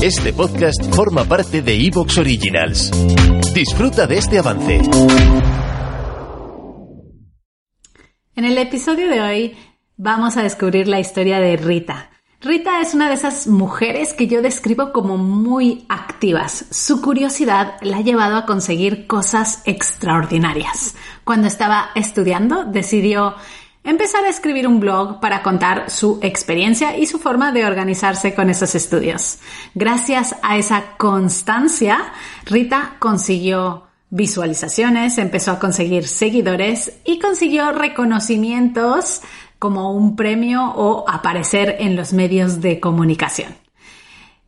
Este podcast forma parte de Evox Originals. Disfruta de este avance. En el episodio de hoy vamos a descubrir la historia de Rita. Rita es una de esas mujeres que yo describo como muy activas. Su curiosidad la ha llevado a conseguir cosas extraordinarias. Cuando estaba estudiando, decidió empezar a escribir un blog para contar su experiencia y su forma de organizarse con esos estudios. Gracias a esa constancia, Rita consiguió visualizaciones, empezó a conseguir seguidores y consiguió reconocimientos como un premio o aparecer en los medios de comunicación.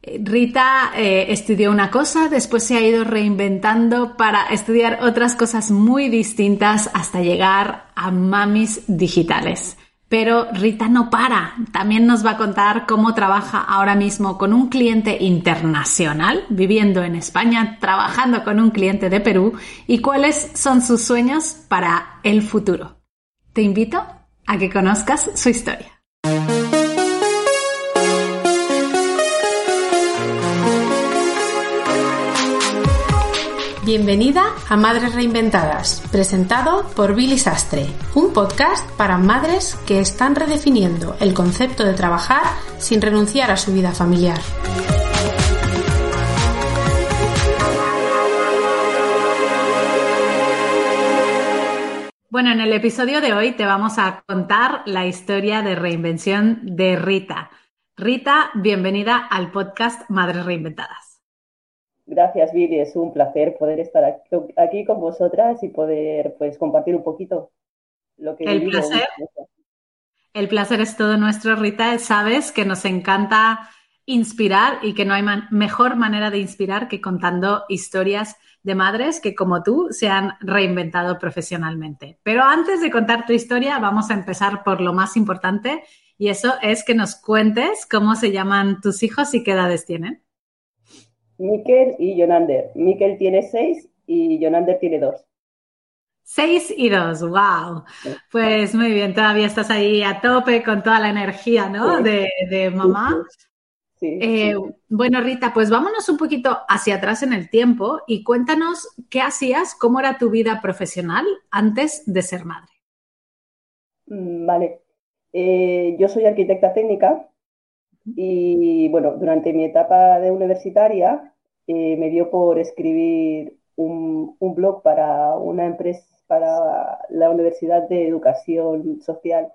Rita eh, estudió una cosa, después se ha ido reinventando para estudiar otras cosas muy distintas hasta llegar a mamis digitales. Pero Rita no para, también nos va a contar cómo trabaja ahora mismo con un cliente internacional, viviendo en España, trabajando con un cliente de Perú y cuáles son sus sueños para el futuro. Te invito a que conozcas su historia. Bienvenida a Madres Reinventadas, presentado por Billy Sastre, un podcast para madres que están redefiniendo el concepto de trabajar sin renunciar a su vida familiar. Bueno, en el episodio de hoy te vamos a contar la historia de reinvención de Rita. Rita, bienvenida al podcast Madres Reinventadas. Gracias, Billy. Es un placer poder estar aquí con vosotras y poder pues, compartir un poquito lo que El placer. El placer es todo nuestro, Rita. Sabes que nos encanta inspirar y que no hay mejor manera de inspirar que contando historias de madres que como tú se han reinventado profesionalmente. Pero antes de contar tu historia, vamos a empezar por lo más importante y eso es que nos cuentes cómo se llaman tus hijos y qué edades tienen. Miquel y Jonander. Miquel tiene seis y Jonander tiene dos. Seis y dos, wow. Pues muy bien, todavía estás ahí a tope con toda la energía, ¿no? De, mamá. Sí, eh, bueno, Rita, pues vámonos un poquito hacia atrás en el tiempo y cuéntanos qué hacías, cómo era tu vida profesional antes de ser madre. Mm, vale. Eh, yo soy arquitecta técnica y bueno, durante mi etapa de universitaria eh, me dio por escribir un, blog para una empresa, para la Universidad de Educación Social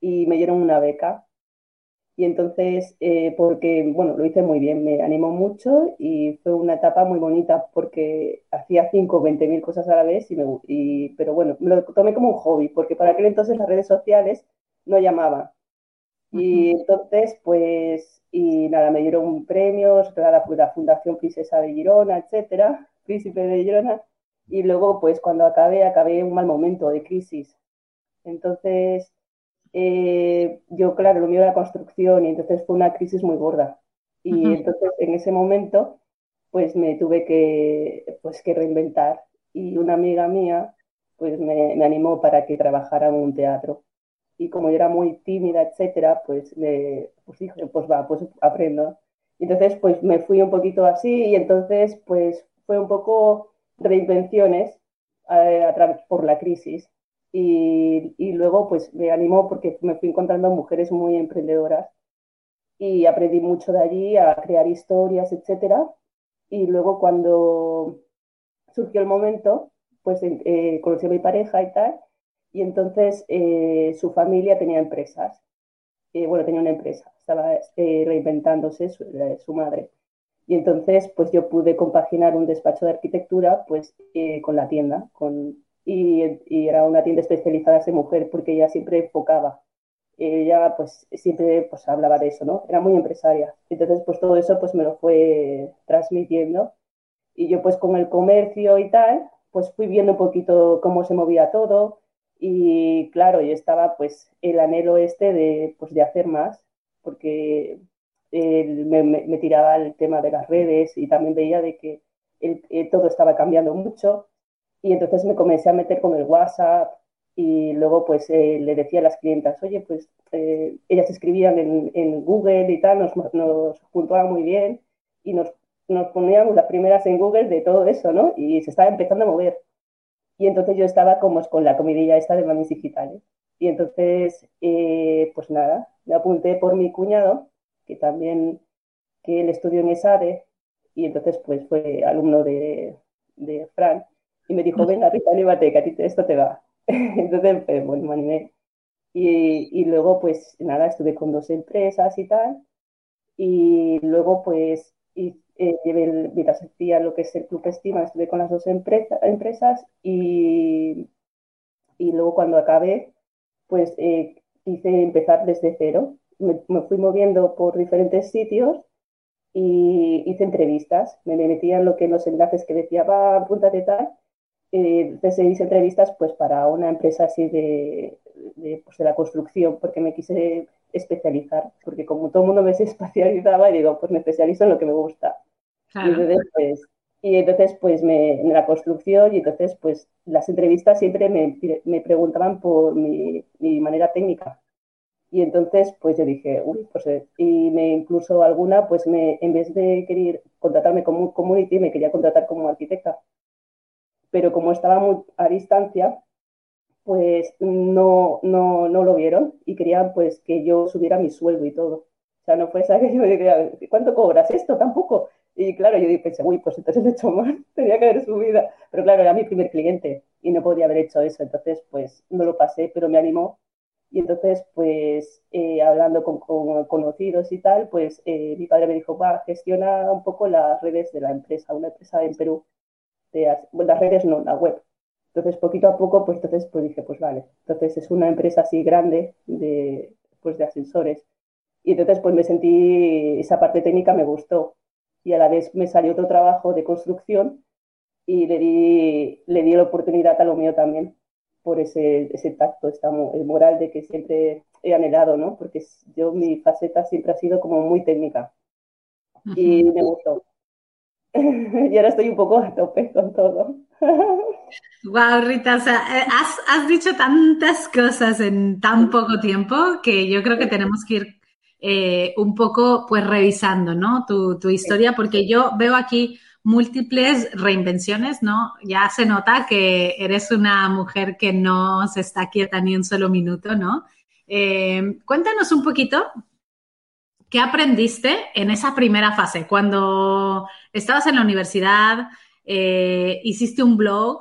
y me dieron una beca. Y entonces, eh, porque, bueno, lo hice muy bien, me animó mucho y fue una etapa muy bonita porque hacía 5 o 20 mil cosas a la vez, y me, y, pero bueno, me lo tomé como un hobby porque para aquel entonces las redes sociales no llamaban. Y entonces, pues, y nada, me dieron premios, la, la Fundación Princesa de Girona, etcétera, Príncipe de Girona. Y luego, pues, cuando acabé, acabé un mal momento de crisis. Entonces, eh, yo, claro, lo mío era construcción y entonces fue una crisis muy gorda. Y entonces, en ese momento, pues, me tuve que, pues, que reinventar. Y una amiga mía, pues, me, me animó para que trabajara en un teatro y como yo era muy tímida, etcétera, pues, me, pues dije, pues va, pues aprendo. entonces, pues me fui un poquito así y entonces, pues fue un poco reinvenciones eh, a través, por la crisis. Y, y, luego, pues me animó porque me fui encontrando mujeres muy emprendedoras y aprendí mucho de allí a crear historias, etcétera. Y luego cuando surgió el momento, pues eh, conocí a mi pareja y tal, y entonces eh, su familia tenía empresas. Eh, bueno, tenía una empresa, estaba eh, reinventándose su, madre. Y entonces, pues yo pude compaginar un despacho de arquitectura pues con la tienda. Con, y, era una tienda especializada en mujer porque ella siempre enfocaba. Ella pues siempre pues hablaba de eso, ¿no? Era muy empresaria. Entonces, pues todo eso pues me lo fue transmitiendo. Y yo pues con el comercio y tal, pues fui viendo un poquito cómo se movía todo, y claro, yo estaba pues el anhelo este de, pues, de hacer más, porque me, tiraba el tema de las redes y también veía de que eh, todo estaba cambiando mucho y entonces me comencé a meter con el WhatsApp y luego pues eh, le decía a las clientas, oye, pues eh, ellas escribían en, en, Google y tal, nos, nos puntuaban muy bien y nos, nos poníamos las primeras en Google de todo eso, ¿no? Y se estaba empezando a mover. Y entonces yo estaba como con la comidilla esta de mamis digitales. Y entonces, eh, pues nada, me apunté por mi cuñado, que también, que él estudió en ESADE, y entonces pues fue alumno de, de Fran, y me dijo, venga Rita, anímate, que a ti esto te va. entonces, pues, bueno, me animé. Y, y, luego, pues nada, estuve con dos empresas y tal, y luego pues y, eh, llevé el Vitasectía, lo que es el Club Estima, estuve con las dos empresa, empresas y, y luego cuando acabé, pues eh, hice empezar desde cero. Me, fui moviendo por diferentes sitios y hice entrevistas. Me metía en lo que los enlaces que decía, va, de tal. Eh, hice entrevistas pues para una empresa así de, pues, de la construcción, porque me quise especializar, porque como todo el mundo me especializaba, digo, pues me especializo en lo que me gusta. Y entonces, pues, y entonces, pues, me, en la construcción, y entonces, pues, las entrevistas siempre me, me preguntaban por mi, mi, manera técnica. Y entonces, pues, yo dije, uy, pues, eh", y me incluso alguna, pues, me, en vez de querer contratarme como community, me quería contratar como arquitecta. Pero como estaba muy a distancia, pues no, no, no lo vieron y querían pues que yo subiera mi sueldo y todo. O sea, no fue esa que yo diría, ¿cuánto cobras esto? Tampoco. Y claro, yo pensé, uy, pues entonces he hecho mal, tenía que haber subido. Pero claro, era mi primer cliente y no podía haber hecho eso. Entonces, pues no lo pasé, pero me animó. Y entonces, pues eh, hablando con, conocidos y tal, pues eh, mi padre me dijo, va, gestiona un poco las redes de la empresa, una empresa en Perú. De, bueno, las redes no, la web entonces, poquito a poco, pues entonces pues dije, pues vale. Entonces es una empresa así grande de, pues, de ascensores. Y entonces pues me sentí, esa parte técnica me gustó. Y a la vez me salió otro trabajo de construcción y le di, le di la oportunidad a lo mío también por ese, ese tacto, esta, el moral de que siempre he anhelado, ¿no? Porque yo mi faceta siempre ha sido como muy técnica. Y me gustó. y ahora estoy un poco a tope con todo. Wow, Rita, o sea, eh, has, has, dicho tantas cosas en tan poco tiempo que yo creo que tenemos que ir eh, un poco pues revisando, ¿no? Tu, tu, historia, porque yo veo aquí múltiples reinvenciones, ¿no? Ya se nota que eres una mujer que no se está quieta ni un solo minuto, ¿no? Eh, cuéntanos un poquito qué aprendiste en esa primera fase, cuando estabas en la universidad, eh, hiciste un blog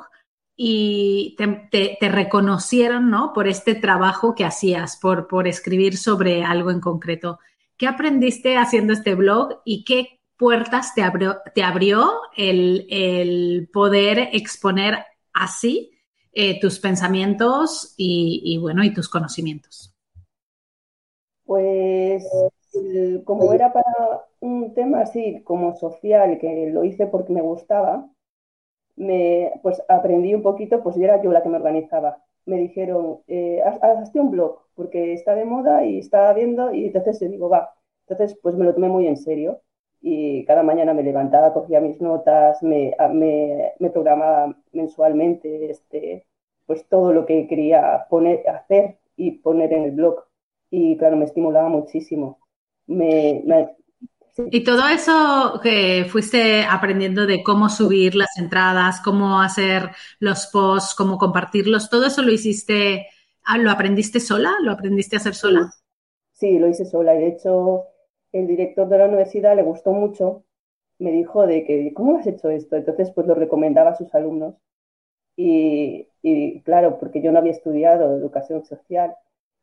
y te, reconocieron, ¿no? Por este trabajo que hacías, por, por escribir sobre algo en concreto. ¿Qué aprendiste haciendo este blog y qué puertas te abrió, te abrió el, poder exponer así eh, tus pensamientos y, bueno, y tus conocimientos? Pues como era para un tema así como social, que lo hice porque me gustaba, me, pues aprendí un poquito, pues ya era yo la que me organizaba. Me dijeron, eh, hazte un blog, porque está de moda y está viendo, y entonces yo digo, va. Entonces, pues me lo tomé muy en serio y cada mañana me levantaba, cogía mis notas, me, me, programaba mensualmente este, pues todo lo que quería poner, hacer y poner en el blog. Y claro, me estimulaba muchísimo. Me, y todo eso que fuiste aprendiendo de cómo subir las entradas, cómo hacer los posts, cómo compartirlos, todo eso lo hiciste, ah, ¿lo aprendiste sola? ¿Lo aprendiste a hacer sola? Sí, lo hice sola. Y de hecho, el director de la universidad le gustó mucho. Me dijo de que, ¿cómo has hecho esto? Entonces, pues lo recomendaba a sus alumnos. Y, y claro, porque yo no había estudiado educación social.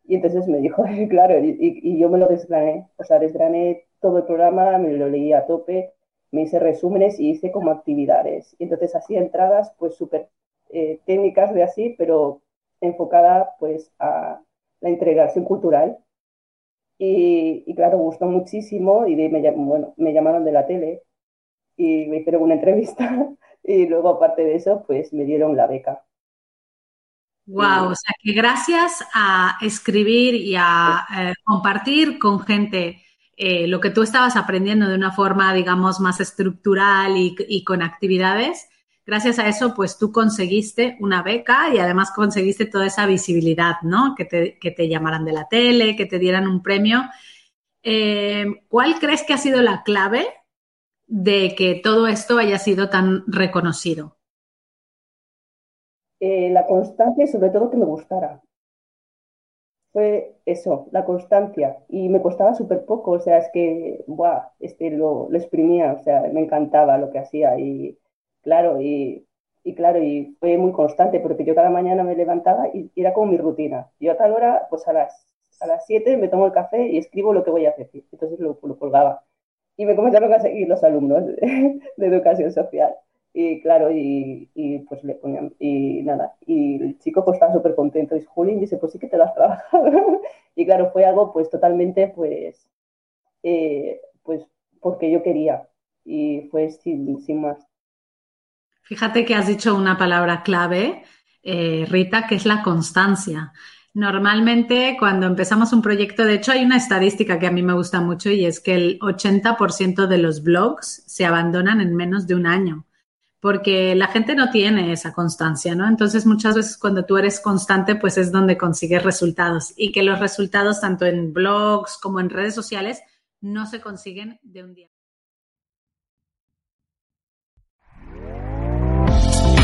Y entonces me dijo, claro, y, y, yo me lo desgrané, o sea, desgrané todo el programa, me lo leí a tope, me hice resúmenes y hice como actividades. Y entonces hacía entradas pues súper eh, técnicas de así, pero enfocada pues a la integración cultural. Y, y claro, gustó muchísimo y me, bueno, me llamaron de la tele y me hicieron una entrevista y luego aparte de eso pues me dieron la beca. Wow, o sea que gracias a escribir y a eh, compartir con gente eh, lo que tú estabas aprendiendo de una forma, digamos, más estructural y, con actividades, gracias a eso, pues tú conseguiste una beca y además conseguiste toda esa visibilidad, ¿no? Que te, que te llamaran de la tele, que te dieran un premio. Eh, ¿Cuál crees que ha sido la clave de que todo esto haya sido tan reconocido? Eh, la constancia y sobre todo que me gustara. Fue eso, la constancia. Y me costaba súper poco, o sea, es que, buah, este, lo, lo exprimía, o sea, me encantaba lo que hacía y claro, y y claro, y fue muy constante, porque yo cada mañana me levantaba y, era como mi rutina. Yo a tal hora, pues a las, a las 7 me tomo el café y escribo lo que voy a hacer. Entonces lo, lo colgaba. Y me comenzaron a seguir los alumnos de, educación social. Y claro, y, pues le ponían, y nada, y el chico pues estaba súper contento. Y Julín, dice, pues sí que te lo has trabajado. y claro, fue algo pues totalmente, pues, eh, pues porque yo quería. Y fue sin, sin más. Fíjate que has dicho una palabra clave, eh, Rita, que es la constancia. Normalmente cuando empezamos un proyecto, de hecho hay una estadística que a mí me gusta mucho y es que el 80% de los blogs se abandonan en menos de un año porque la gente no tiene esa constancia, ¿no? Entonces muchas veces cuando tú eres constante, pues es donde consigues resultados y que los resultados tanto en blogs como en redes sociales no se consiguen de un día.